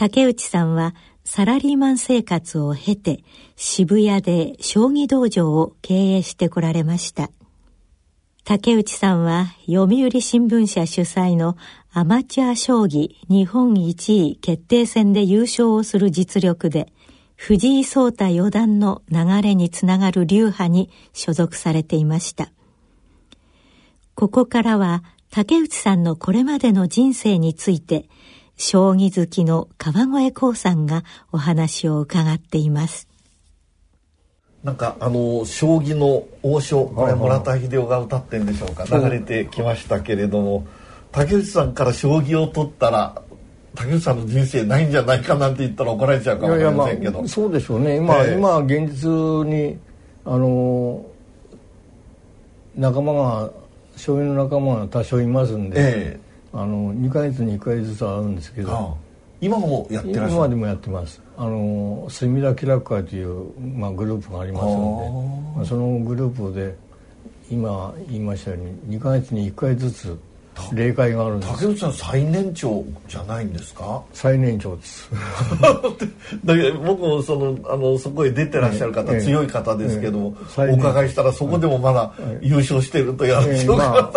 竹内さんはサラリーマン生活を経て渋谷で将棋道場を経営してこられました。竹内さんは読売新聞社主催のアマチュア将棋日本一位決定戦で優勝をする実力で藤井聡太四段の流れにつながる流派に所属されていました。ここからは竹内さんのこれまでの人生について将棋好きの川越光さんがお話を伺っています。なんかあの将棋の王将これ村田秀夫が歌ってんでしょうか？流れてきましたけれども竹内さんから将棋を取ったら竹内さんの人生ないんじゃないかなんて言ったら怒られちゃうかもしれませんけど、まあ、そうでしょうね。今、えー、今現実にあの仲間が将棋の仲間が多少いますんで、えー、あの2か月に1回ずつ会うんですけど、はあ、今もやってらっしゃる？今でもやってます。あの墨田気楽会という、まあ、グループがありますので、まあ、そのグループで今言いましたように2か月に1回ずつ例会があるんです。竹内さん最年長じゃないんですか？最年長です。だけど僕もそのあのそこへ出てらっしゃる方、ええ、強い方ですけども、え、お伺いしたらそこでもまだ優勝してるとやるでしょうか、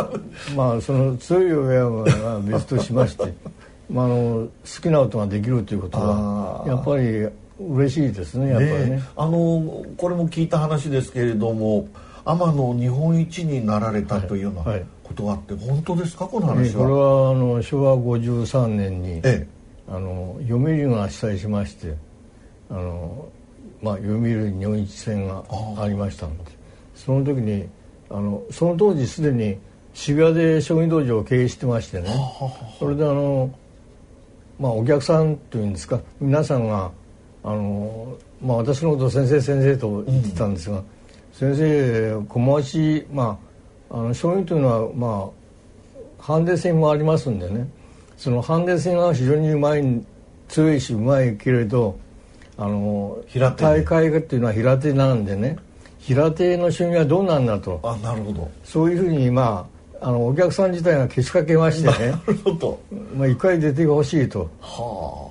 まあ、まあその強い親は別としまして まあ、あの好きなことができるということはやっぱり嬉しいですねやっぱりね。あのこれも聞いた話ですけれども天野日本一になられたというような、はい。はいことがあって本当ですか？この話は、これはあの昭和53年に、ええ、あの読売が主催しましてあの、まあ、読売日本一戦がありましたのでその時にあのその当時すでに渋谷で将棋道場を経営してましてねそれであの、まあ、お客さんというんですか皆さんがあの、まあ、私のことを先生先生と言ってたんですが、うん、先生小回しまああの将棋というのはまあハンデ戦もありますんでね。そのハンデ戦が非常にうまい強いしうまいけれどあの大会っていうのは平手なんでね。平手の将棋はどうなんだと。あなるほど。そういうふうにまああのお客さん自体がけしかけましてね。なるほど、まあ、一回出てほしいと。は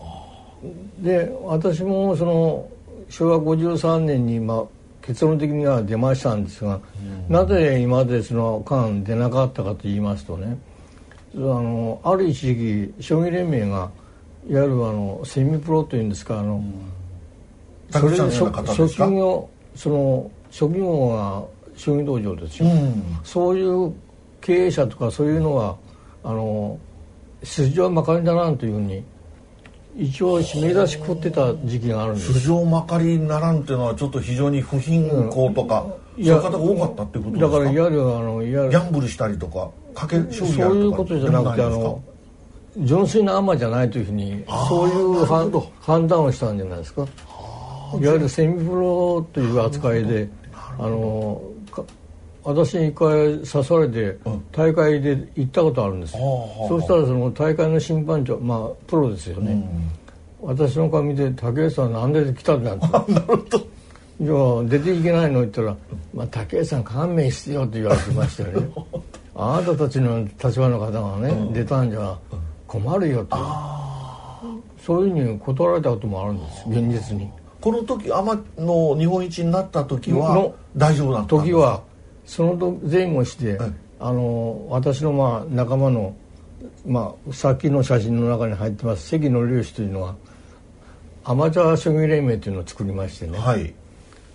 あ、で私もその昭和53年に、まあ、結論的には出ましたんですが、うん、なぜ今までその間出なかったかと言いますとねあのある一時期将棋連盟がいわゆるあのセミプロというんですかあの、うん、それで初期業その初期業が将棋道場ですよ、うん、そういう経営者とかそういうのはあの筋はまかりだなというふうに一応締め出し食ってた時期があるんです。素性まかりならんっていうのはちょっと非常に不貧困とか、うん、そういう方が多かったってことですか？だからいわゆるあのいわゆるギャンブルしたりとか賭け将棋そういうことじゃなくてあの純粋なアマじゃないというふうにそういう判断をしたんじゃないですか？いわゆるセミプロという扱いであの私に一回誘われて大会で行ったことあるんです、うん、そうしたらその大会の審判長まあプロですよね、うん、私の顔見て「竹内さんなんで来たんだ」って。なるほど。じゃあ出ていけないの言ったら「まあ、竹内さん勘弁してよ」って言われてましたよね。あなたたちの立場の方がね、うん、出たんじゃ困るよとそういうふうに断られたこともあるんです現実に。この時天の日本一になった時は大丈夫だったんですか？時はその前後して、はい、あの私のまあ仲間の、まあ、さっきの写真の中に入ってます関の粒子というのはアマチュア将棋連盟というのを作りましてね、はい、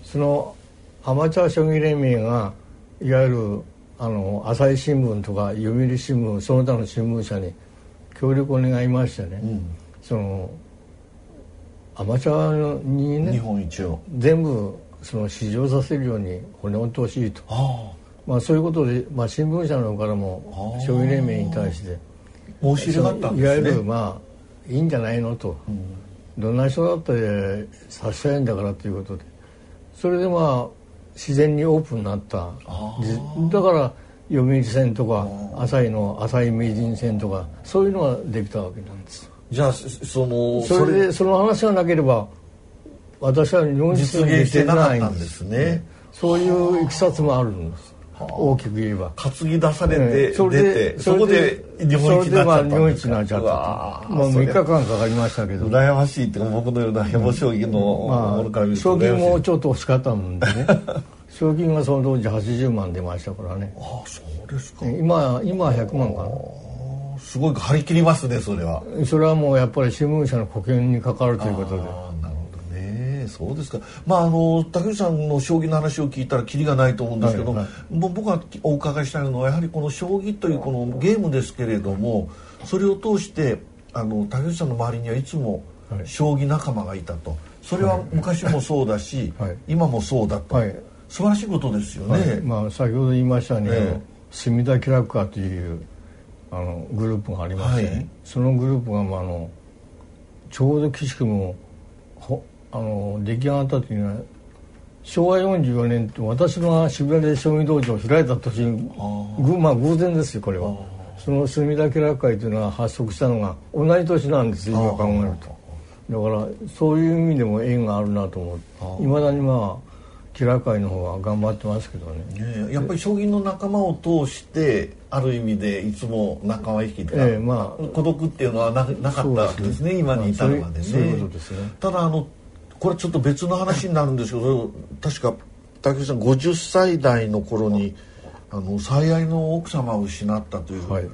そのアマチュア将棋連盟がいわゆるあの朝日新聞とか読売新聞その他の新聞社に協力を願いましてね、うん、そのアマチュアにね日本一を。全部その試乗させるように骨を通しいと、まあ、そういうことで、まあ、新聞社の方からも将棋連盟に対して。申し入れがあったんです、ね、いわゆるまあいいんじゃないのと、うん、どんな人だってさせたいんだからということで。それでまあ自然にオープンになった。だから読売戦とか朝日の朝日名人戦とかそういうのができたわけなんです。じゃあそのそれで。その話がなければ私は日本実現してなかったんですね。そういういきさつもあるんです。大きく言えば。担ぎ出されて、それでそこで日本一になっちゃったまあ3日間かかりましたけど。羨ましいって僕のようなヘボ将棋のものから見ると賞金もちょっと欲しかったもんでね。賞金がその当時80万出ましたからね。ああそうですか。今今は100万かな。すごい張り切りますねそれは。それはもうやっぱり新聞社の保険にかかるということでそうですか。まああの竹内さんの将棋の話を聞いたらキリがないと思うんですけど、はいはい、僕がお伺いしたいのはやはりこの将棋というこのゲームですけれども、それを通してあの竹内さんの周りにはいつも将棋仲間がいたと。それは昔もそうだし、はい、今もそうだと、はい、素晴らしいことですよね。まあ先ほど言いましたように、ね、隅田気楽家というあのグループがありまして、ね、そのグループが、まあ、あのちょうど岸君もあの出来上がった時には昭和44年って私が渋谷で将棋道場を開いた年にまあ偶然ですよこれは。その隅田家楽会というのは発足したのが同じ年なんですよ今考えると。だからそういう意味でも縁があるなと思っていまだにまあ気楽会の方は頑張ってますけどね、やっぱり将棋の仲間を通してある意味でいつも仲間意識とか、えーまあ、孤独っていうのはななかったわけですね、ね、今に至るまでね。そういうことですね。ただあのこれちょっと別の話になるんですけど確か竹内さん50歳代の頃にあの最愛の奥様を失ったという、はいはい、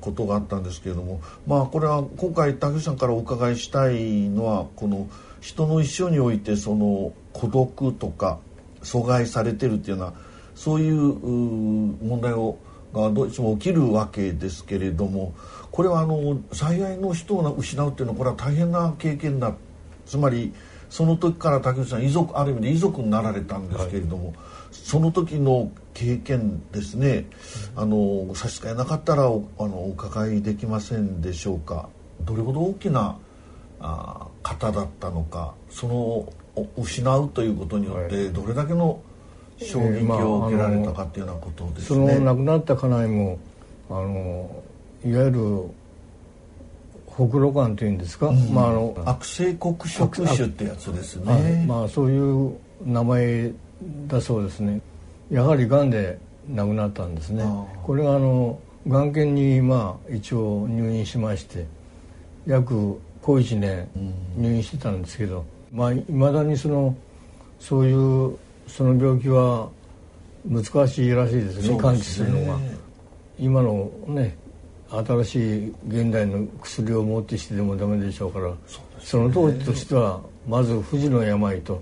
ことがあったんですけれどもまあこれは今回竹内さんからお伺いしたいのはこの人の一生においてその孤独とか阻害されてるっていうようなそういう問題をがどいつも起きるわけですけれどもこれはあの最愛の人を失うっていうのはこれは大変な経験だつまりその時から竹内さん遺族ある意味で遺族になられたんですけれども、はい、その時の経験ですねあの差し支えなかったらおあのお伺いできませんでしょうか？どれほど大きなあ方だったのかその失うということによってどれだけの衝撃を受けられたかっていうようなことですね。えーまあ、その亡くなった家内もあのいわゆるほくろがんというんですか、うん、まああの悪性黒色種ってやつですね、まあそういう名前だそうですね。やはりがんで亡くなったんですね。これがあのがん研にまあ一応入院しまして約小1年入院してたんですけど、うん、まあいまだにそのそういうその病気は難しいらしいですね。完治するのが。今のね新しい現代の薬をもってしてでもダメでしょうからそ、ね,、の当時としてはまず不治の病と。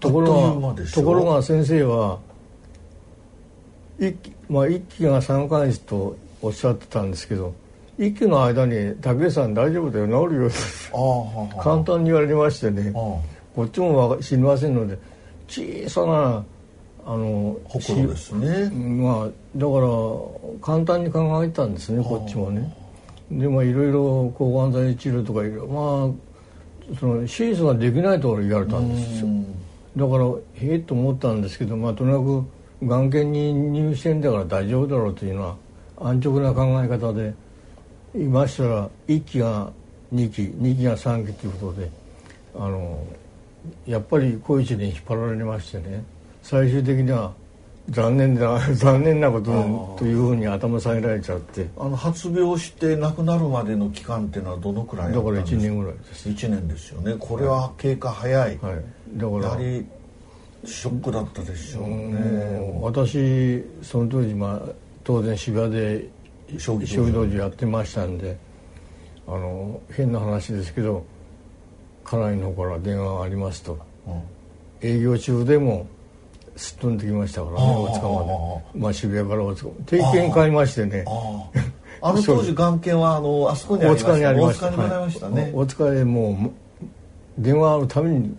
ところがところが先生は一期,、まあ、一期が3か月とおっしゃってたんですけど一期の間に「武井さん大丈夫だよ治るよ」簡単に言われましてねこっちも知りませんので小さなあのほころですね。まあだから簡単に考えたんですねこっちもね。でまあいろいろ抗がん剤治療とかいろいろ。まあその手術ができないと言われたんですよ。だからへえと思ったんですけどまあとにかく眼検に入院してんだから大丈夫だろうというのは安直な考え方でいましたら1期が2期2期が3期ということであのやっぱり小一に引っ張られましてね最終的には残念だ 残念なことというふうに頭下げられちゃって。あの発病して亡くなるまでの期間っていうのはどのくらいだから1年ぐらいです。1年ですよね。これは経過早い、はい、だからやはりショックだったでしょうね。私その当時、まあ、当然渋谷で。将棋道場やってましたんであの変な話ですけど家内の方から電話がありますと、うん、営業中でもすっ飛んできましたからね大塚まで。まあ渋谷から大塚定期券買いましてね。あの当時眼鏡はあのあそこにありました大塚にありました。大塚にましたね、大塚へもう電話あるために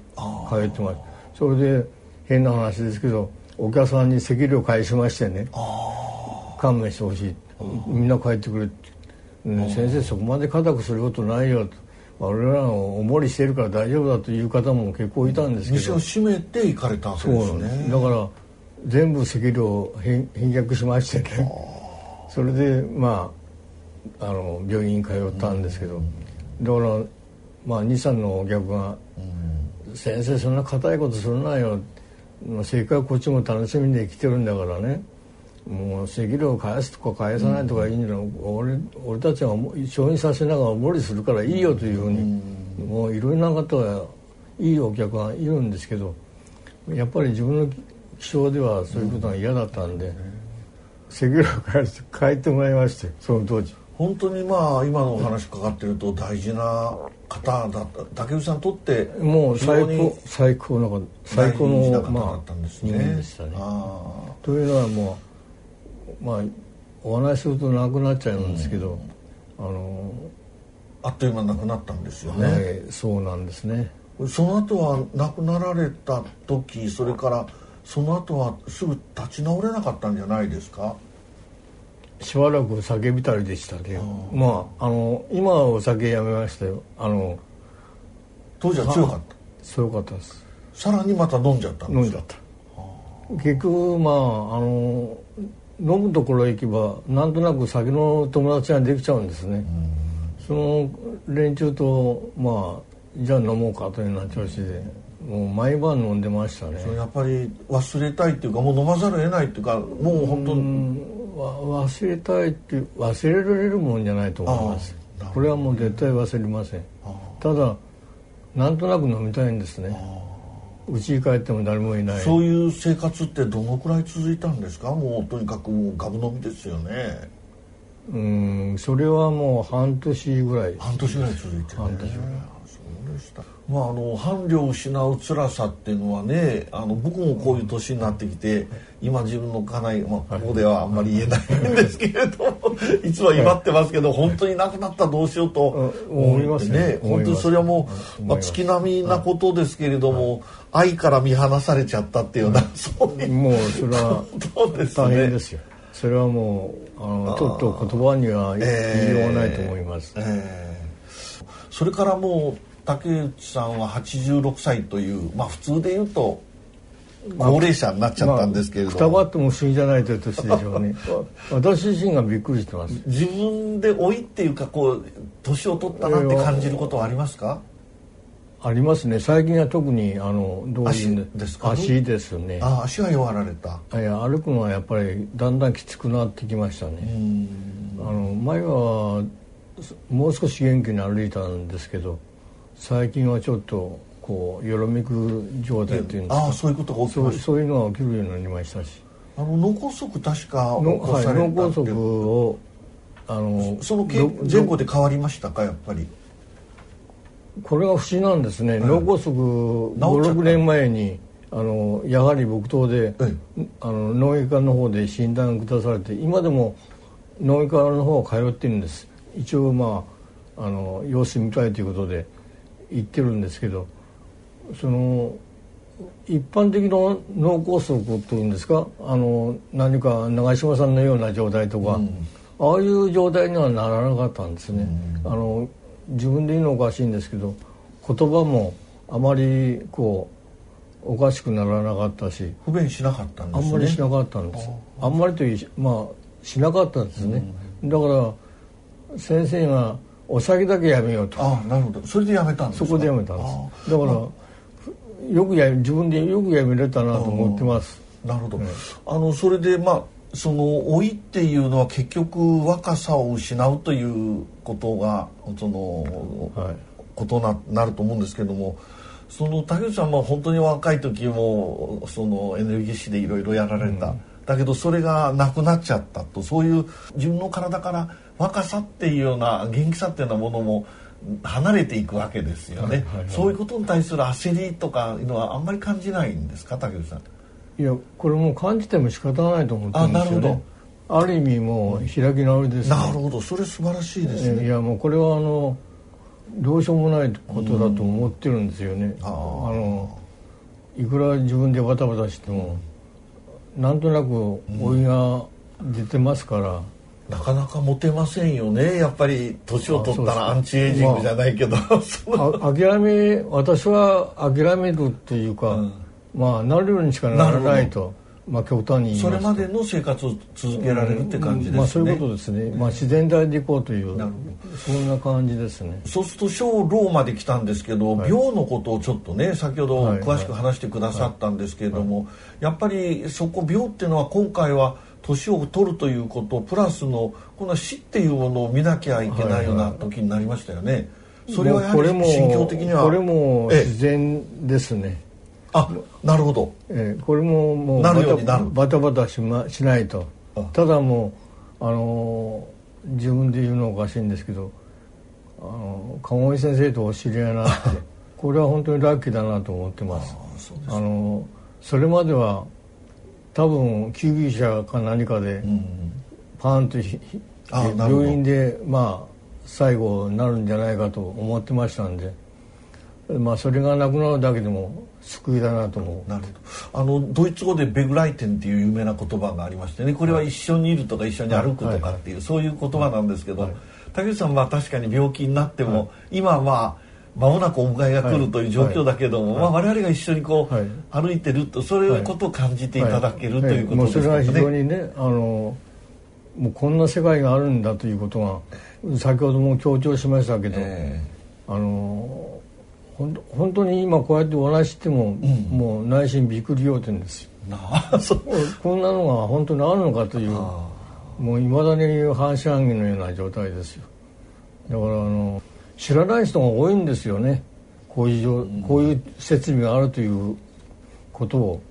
通ってますそれで変な話ですけどお客さんに席料返しましてね。勘弁してほしい。みんな帰ってくれって、先生そこまで固くすることないよと俺らのおもりしてるから大丈夫だという方も結構いたんですけど。店を閉めて行かれたわけですね。だから全部席料返却しましてね。それでまああの病院に通ったんですけど、だからまあ23のお客が「先生そんな硬いことするなよ」せっかくこっちも楽しみで来てるんだからねもう石料返すとか返さないとかいいんじゃない、うん、俺俺たちは承認させながら無理するからいいよというふうに、うん、もういろんな方はいいお客がいるんですけどやっぱり自分の気象ではそういうことが嫌だったんで、うん、石料返して帰ってもらいましてその当時。本当にまあ今のお話かかってると大事な方だった竹内さんにとってもう最高最高の最高の方だったんですね。まあ、でしたねというのはもうまあお話しするとなくなっちゃうんですけど、うん、あのあっという間なくなったんですよね、はい、そうなんですね。その後は亡くなられた時それからその後はすぐ立ち直れなかったんじゃないですか？しばらく酒浸りでしたけどまああの今はお酒やめましたよ。あの当時は強かった？強かったです。さらにまた飲んじゃったんです飲んじゃった。結局まああの飲むところへ行けばなんとなく酒の友達ができちゃうんですね。その連中とまあじゃあ飲もうかというような調子でもう毎晩飲んでましたね。やっぱり忘れたいっていうかもう飲まざるを得ないっていうかもう本当に。忘れたいって忘れられるもんじゃないと思います。これはもう絶対忘れません。ただなんとなく飲みたいんですね家に帰っても誰もいない。そういう生活ってどのくらい続いたんですか？もうとにかくもうガブ飲みですよね。うんそれはもう半年ぐらい。半年ぐらい続いて、ね、半年ぐらいまあ、あの伴侶を失う辛さっていうのはねあの僕もこういう年になってきて今自分の家内、まあ、ここではあんまり言えないんですけれどもい。つも威張ってますけど本当に亡くなったらどうしようと思いますね。本当にそれはもう、まあ、月並みなことですけれども、愛から見放されちゃったっていうような、そういうもうそれは大変ですよ。それはもうあのちょっと言葉には言いようがないと思います。えーえ。ー、それからもう竹内さんは86歳というまあ普通で言うと高齢者になっちゃったんですけれど、まあ、くたばっても不思議じゃないという年でしょうね 私自身がびっくりしてます。自分で老いっていうかこう年を取ったなって感じることはありますか、ありますね。最近は特にあのどういうですか？足ですね。あ足が弱られた。いや歩くのはやっぱりだんだんきつくなってきましたね。あの前はもう少し元気に歩いたんですけど最近はちょっとこうよろめく状態っていうんですか。あそういうことが起きましそういうのが起きるようになりましたし。あの脳梗塞確か起こされた、はい、脳梗塞をあのその前後で変わりましたかやっぱり？これが不思議なんですね、はい、脳梗塞56年前にあのやはり木刀で、はい、あの脳外科の方で診断下されて今でも脳外科の方通ってるんです。一応まああの様子見たいということで言ってるんですけどその一般的な脳梗塞というんですか？あの何か長嶋さんのような状態とか、うん、ああいう状態にはならなかったんですね。うん、あの自分で言うのおかしいんですけど言葉もあまりこうおかしくならなかったし不便しなかったんですね。あんまりしなかったんです。あんまりというまあしなかったんですね、うん、だから先生がお酒だけやめようと。あなるほど。それでやめたんですそこでやめたんです。だからよくや自分でよくやめれたなと思ってます。なるほど、ね、あのそれでまあその老いっていうのは結局若さを失うということがその、はい、ことななると思うんですけどもその竹内さんは本当に若い時もそのエネルギッシュでいろいろやられた、うん、だけどそれがなくなっちゃったとそういう自分の体から若さっていうような元気さっていうようなものも離れていくわけですよね、はいはいはい、そういうことに対する焦りとかいうのはあんまり感じないんですか竹内さん？いやこれもう感じても仕方ないと思ってるんですよね。ある意味もう開き直りです、ね、なるほど。それ素晴らしいですね。いやもうこれはあのどうしようもないことだと思ってるんですよね、あのいくら自分でバタバタしても、なんとなく老いが出てますから、なかなかモテませんよね。やっぱり年を取ったらアンチエイジングじゃないけど、まあ、諦め私は諦めるっていうか、うん、まあなるようにしかならないとまあ、極端にそれまでの生活を続けられるって感じですね、まあ、そういうことですね、まあ、自然体でいこうというそんな感じですね。そうすると小ローまで来たんですけど、はい、病のことをちょっとね先ほど詳しく話してくださったんですけれども、やっぱりそこ病っていうのは今回は年を取るということプラスのこの死っていうものを見なきゃいけないような時になりましたよね。それはやはり心境的にはこれも自然ですね。あなるほど、えー、これももうバタバタバタし,、ま、しないと。ただもう、あのー、自分で言うのおかしいんですけど、あのー、鴨井先生とお知り合いになって これは本当にラッキーだなと思ってます。あのそれまでは多分救急車か何かで、パーンと病院でまあ最後になるんじゃないかと思ってましたんで。まあそれがなくなるだけでも救いだなと思う。なるほど。あのドイツ語で「ベグライテン」っていう有名な言葉がありましてね。これは一緒にいるとか一緒に歩くとかっていう、そういう言葉なんですけど、はい、竹内さんは確かに病気になっても、はい、今はまあ間もなくお迎えが来るという状況だけども、はい、まあ、我々が一緒にこう、歩いてるとそういうことを感じていただける、ということですね。それは非常にねあのもうこんな世界があるんだということが先ほども強調しましたけど、えー、あの本当に今こうやってお話しても、うん、もう内心びっくり要点ですよ。こんなのが本当にあるのかというもういまだに半信半疑のような状態ですよ。だからあの知らない人が多いんですよね。こういう、うん、こういう設備があるということを、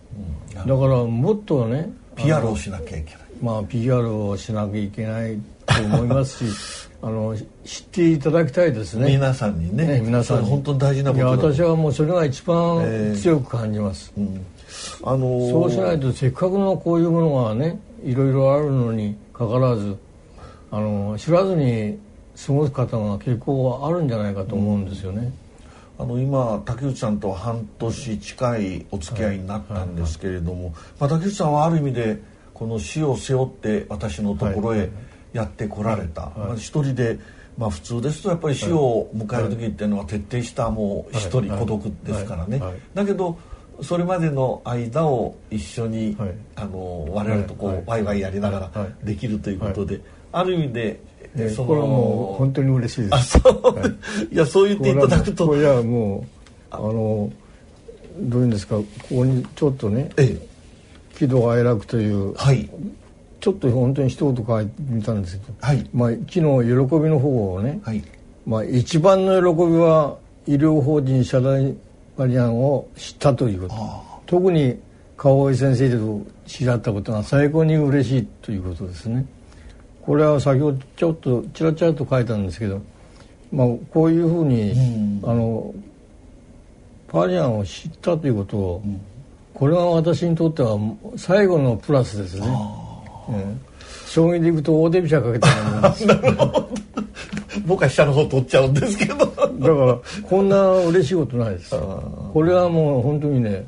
うん、だからもっとね PR をしなきゃいけない。まあ PR をしなきゃいけないと思いますし あの知っていただきたいですね。皆さんにね。ね皆さん本当に大事なこと私はもうそれが一番強く感じます、えーうん、あのー、そうしないとせっかくのこういうものがねいろいろあるのにかかわらずあの知らずに過ごす方が結構あるんじゃないかと思うんですよね、うん、あの今竹内さんと半年近いお付き合いになったんですけれども、はい。はいはい、まあ、竹内さんはある意味でこの死を背負って私のところへ、はいはいやってこられた、はい。まあ、一人で、まあ、普通ですとやっぱり死を迎える時っていうのは徹底したもう一人孤独ですからね、だけどそれまでの間を一緒に、はい、あの我々とこう、はい、ワイワイやりながらできるということで、はい、ある意味で、えそのこれはもう本当に嬉しいです。あそう、はい、いやそう言っていただくと。これはもうあのどういうんですかここにちょっとね、ええ、喜怒哀楽という、はい、ちょっと本当に一言書いてみたんですけど、はい、まあ、昨日喜びの方をね、はい、まあ、一番の喜びは医療法人社大バリアンを知ったということ。特に川合先生と知らったことが最高に嬉しいということですね。これは先ほどちょっとちらちらと書いたんですけど、まあ、こういうふうに、うん、あのパリアンを知ったということを、うん、これが私にとっては最後のプラスですね。将棋でいくと大手飛車かけたなるほど僕は飛車の方取っちゃうんですけど。だからこんな嬉しいことないですこれはもう本当にね、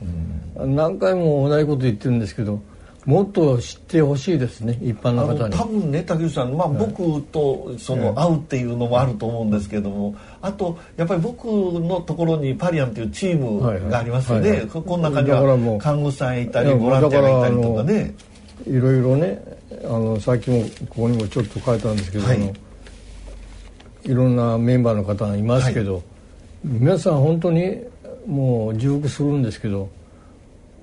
うん、何回も同じこと言ってるんですけどもっと知ってほしいですね一般の方に。多分ね竹内さん、まあ、僕とその会うっていうのもあると思うんですけども、あとやっぱり僕のところにパリアンというチームがありますよね、この中には看護師さんいたりボランティアがいたりとかねいろいろねあのさっきもここにもちょっと書いたんですけど、はい、いろんなメンバーの方がいますけど、はい、皆さん本当にもう重複するんですけど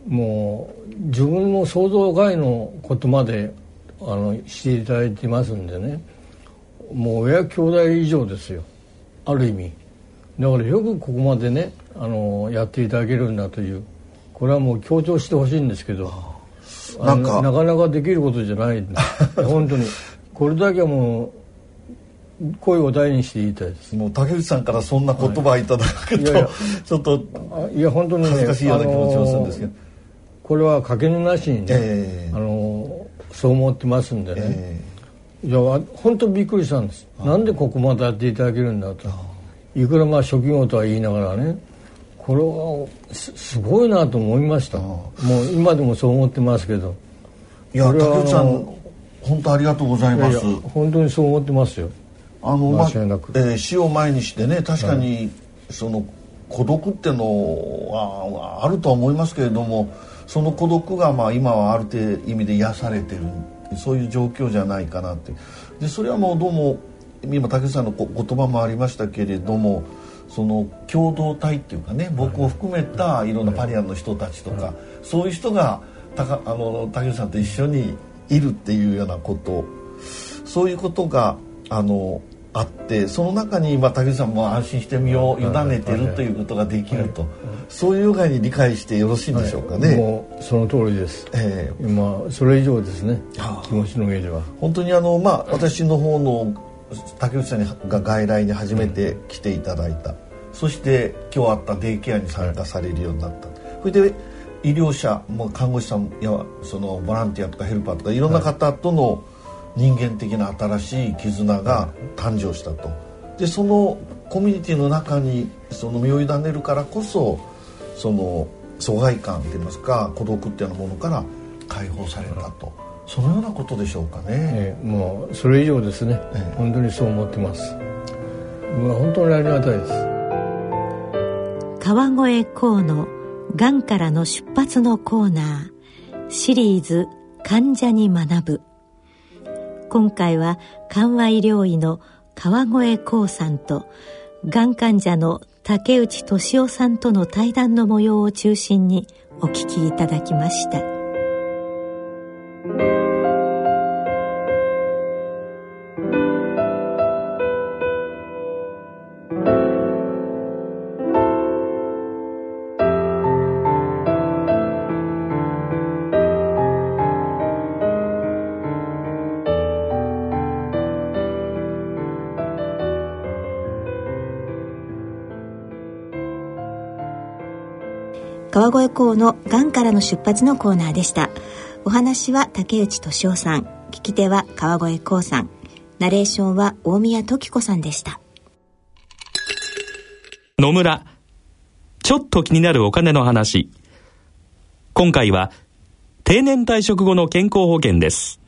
もう自分の想像外のことまであのしていただいてますんでね。もう親兄弟以上ですよ。ある意味。だからよくここまでねあのやっていただけるんだという。これはもう強調してほしいんですけど。なんか。なかなかできることじゃない 本当に。これだけはもう声を大にして言いたいです。もう竹内さんからそんな言葉いただくと、はい、ちょっといや本当にね恥ずかしいような気持ちもするんですけど、これはかけぬなしにね、えー、あのそう思ってますんでね、えー、いや本当びっくりしたんです。なんでここまでやっていただけるんだと。いくらまあ職業とは言いながらねこれはすごいなと思いました。もう今でもそう思ってますけど。いや竹内さん本当ありがとうございます。本当にそう思ってますよ。あのまえー、死を前にしてね確かに、その孤独ってのはあるとは思いますけれどもその孤独がまあ今はある程度意味で癒されてるそういう状況じゃないかなって。でそれはもうどうも今竹内さんの言葉もありましたけれどもその共同体っていうかね僕を含めたい。ろんなパリアンの人たちとか、そういう人がたかあの竹内さんと一緒にいるっていうようなことそういうことがあのあってその中に今竹内さんも安心して身を委ねてるということができると、そういう具合に理解してよろしいんでしょうかね。もうその通りです。えー、今それ以上ですね。気持ちの上では。本当にあのまあ私の方の竹内さんが外来に初めて来ていただいた、そして今日あったデイケアに参加されるようになった、それで医療者も看護師さんやそのボランティアとかヘルパーとかいろんな方との人間的な新しい絆が誕生したと。でそのコミュニティの中にその身を委ねるからこそその疎外感といいますか孤独っていうようなものから解放されたと。そのようなことでしょうかね、えー、もうそれ以上ですね、えー、本当にそう思ってます。まあ本当にありがたいです。川越河のがんからの出発のコーナーシリーズ患者に学ぶ。今回は緩和医療医の川越幸さんとがん患者の竹内俊夫さんとの対談の模様を中心にお聞きいただきました川越港のがんからの出発のコーナーでした。お話は竹内俊夫さん。聞き手は川越光さん。ナレーションは大宮時子さんでした。野村。ちょっと気になるお金の話。今回は定年退職後の健康保険です。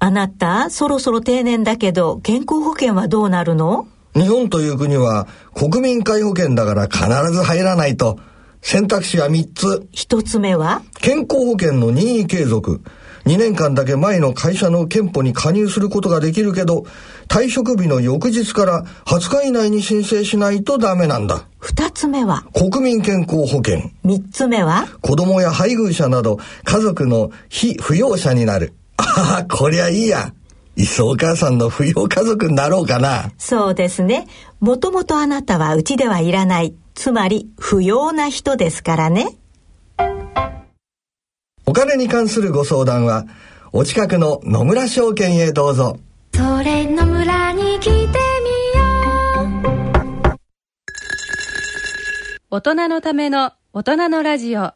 あなたそろそろ定年だけど健康保険はどうなるの？日本という国は国民皆保険だから必ず入らないと選択肢は3つ。1つ目は？健康保険の任意継続。2年間だけ前の会社の憲法に加入することができるけど、退職日の翌日から20日以内に申請しないとダメなんだ。2つ目は？国民健康保険。3つ目は？子供や配偶者など家族の非扶養者になる。ああ、こりゃいいや。いっそお母さんの扶養家族になろうかな。そうですね。もともとあなたはうちではいらない。つまり不要な人ですからね。お金に関するご相談は、お近くの野村証券へどうぞ。それ野村に来てみよう。大人のための大人のラジオ。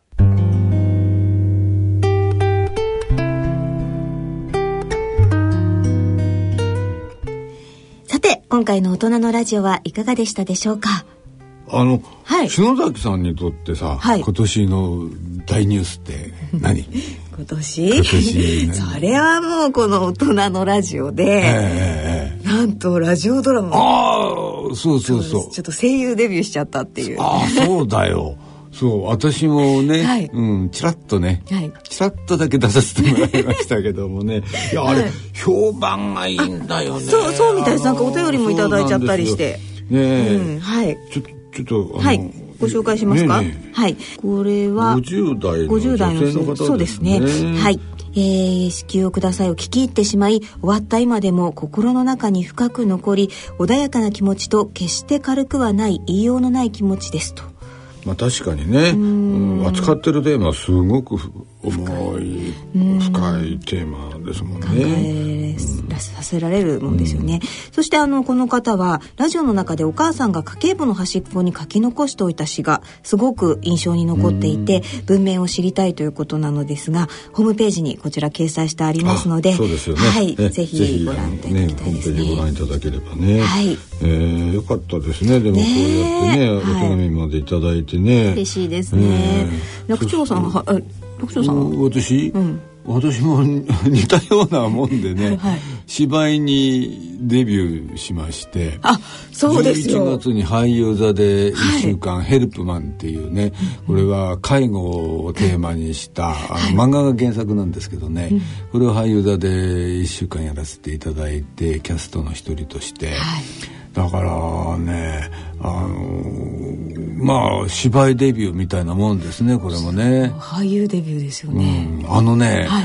さて、今回の大人のラジオはいかがでしたでしょうか？あの、はい、篠崎さんにとってさ、はい、今年の大ニュースって何？今年？今年 それはもうこの大人のラジオで、えー、なんとラジオドラマ。ああそうそうそう。ちょっと声優デビューしちゃったっていう。ああそうだよ。そう私もね、はい、うんちらっとね、はい、ちらっとだけ出させてもらいましたけどもね。いやあれ、はい、評判がいいんだよね。そうそうみたいです。なんかお便りもいただいちゃったりして。ねえ、うん、はい。ちょっとちょっとはい。ご紹介しますか、ねね、はい。これは50代の女性の方ですね。そうですね。はい。えー、子宮をくださいを聞き入ってしまい終わった今でも心の中に深く残り穏やかな気持ちと決して軽くはない言いようのない気持ちですと。まあ確かにね、うん、扱ってるテーマはすごく重い深いテーマですもんね。考えさせられるもんですよね。うん、そしてあのこの方はラジオの中でお母さんが家計簿の端っこに書き残しておいた詩がすごく印象に残っていて、うん、文面を知りたいということなのですがホームページにこちら掲載してありますのでそうですよね、はい、ぜひご覧いただきたいですね。ねご覧いただければね。はい。えー、よかったですね。でもこうやってね、お手紙までいただいてね。嬉しいですね。楽長さんは楽長さん私、うん、私も似たようなもんでね、はい、芝居にデビューしましてあそうですよ。11月に俳優座で1週間、はい、ヘルプマンっていうねこれは介護をテーマにした、はい、漫画が原作なんですけどね、これを俳優座で1週間やらせていただいてキャストの一人として。だからねあのまあ芝居デビューみたいなもんですねこれもね。俳優デビューですよね、うん、あのね、はい、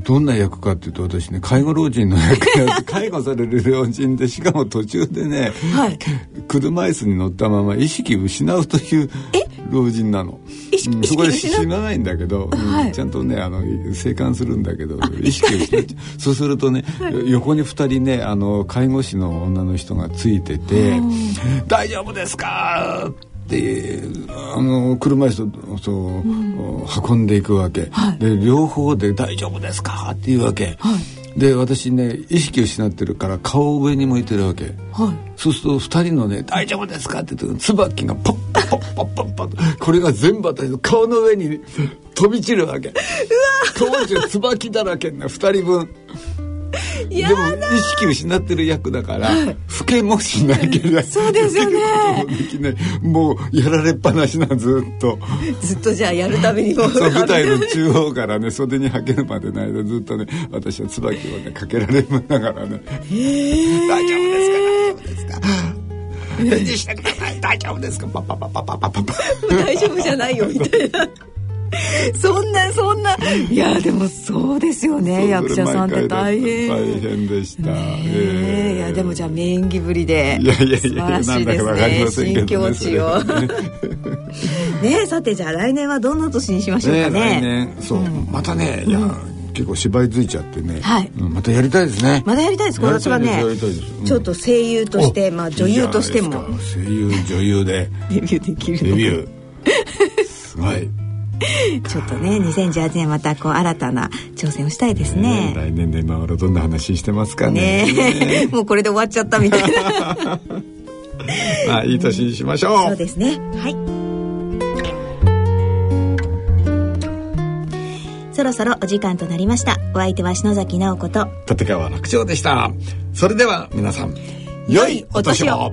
どんな役かっていうと私ね介護老人の役や 介護される老人でしかも途中でね、はい、車椅子に乗ったまま意識失うという老人なの。うん、そこで死なないんだけど、はい、ちゃんとねあの生還するんだけど意識を失っちゃうそうするとね、はい、横に2人ねあの介護士の女の人がついてて「大丈夫ですか?」ってあの車椅子そう、うん、運んでいくわけ、はい、で両方で「大丈夫ですか?」っていうわけ、はい、で私ね意識を失ってるから顔を上に向いてるわけ、はい、そうすると2人のね「大丈夫ですか?」って言って椿がポッポッポッポッポッこれが全部私の顔の上に飛び散るわけうわ当時椿だらけな2人分でも意識失ってる役だから、老けもしなければそうですよね。もうやられっぱなしなずっと。ずっとじゃあやるためにも。舞台の中央からね袖に履けるまでの間ずっとね私は椿をねかけられながらね「大丈夫ですか？大丈夫ですか?」返事してください。大丈夫ですか？パパパパパパパ。大丈夫じゃないよみたいな。そんなそんな。いやでもそうですよね役者さんって大変。大変でした、え。ー、いやでもじゃあ名演技ぶりで。いやいやいや素晴らしいですね新境地を。ねさてじゃあ来年はどんな年にしましょうかね。来年。そう、うん、またねいや、結構芝居づいちゃってね、またやりたいですね。まだやりたいです。私はね、うん、ちょっと声優として、まあ女優としても声優女優でデビューできるデビューす。ごい ちょっとね2018年またこう新たな挑戦をしたいですね、来年で今頃どんな話してますかね。ね もうこれで終わっちゃったみたいな。まあいい年にしましょう。そうですね。はい。そろそろお時間となりました。お相手は篠崎直子と。立川楽長でした。それでは皆さん良いお年を